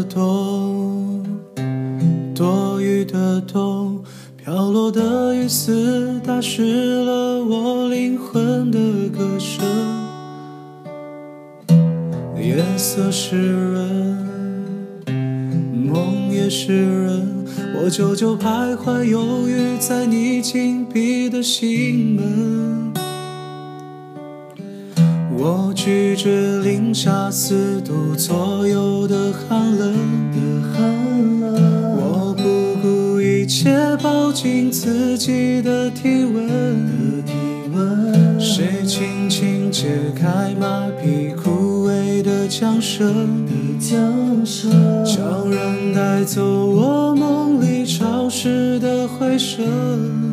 的冬多余的冬飘落的雨丝打湿了我灵魂的歌声。夜色湿润梦也湿润我久久徘徊犹豫在你紧闭的心门。我拒绝零下四度左右的寒冷，的寒冷我不顾一切抱紧自己的体温。的体温谁轻轻解开马匹枯萎的缰绳，悄然带走我梦里潮湿的回声。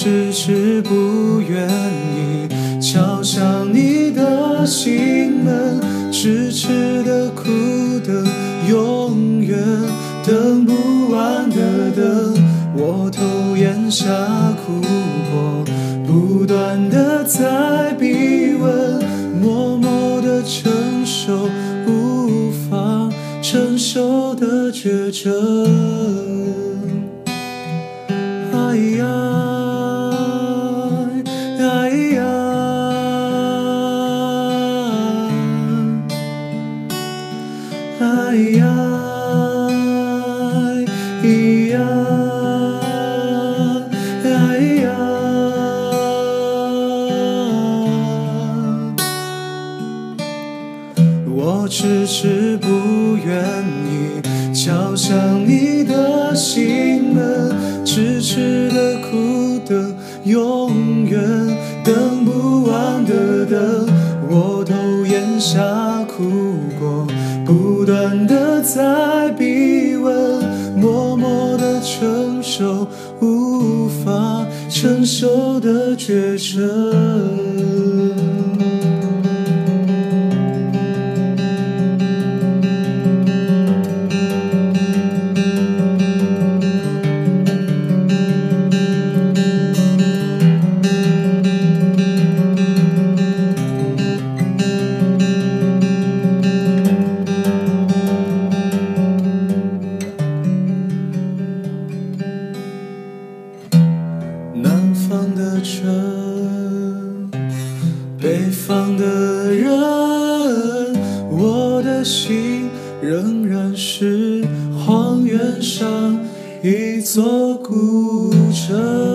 迟迟不愿意敲响你的心门，痴痴的苦等，永远等不完的等。我偷咽下苦果，不断的在逼问，默默的承受无法承受的绝症。咿呀，哎呀。我迟迟不愿意敲响你的心门，痴痴的苦等，永远等不完的等。我头咽下苦果，不断的在逼问，无法承受的绝症。的城，北方的人，我的心仍然是荒原上一座孤城。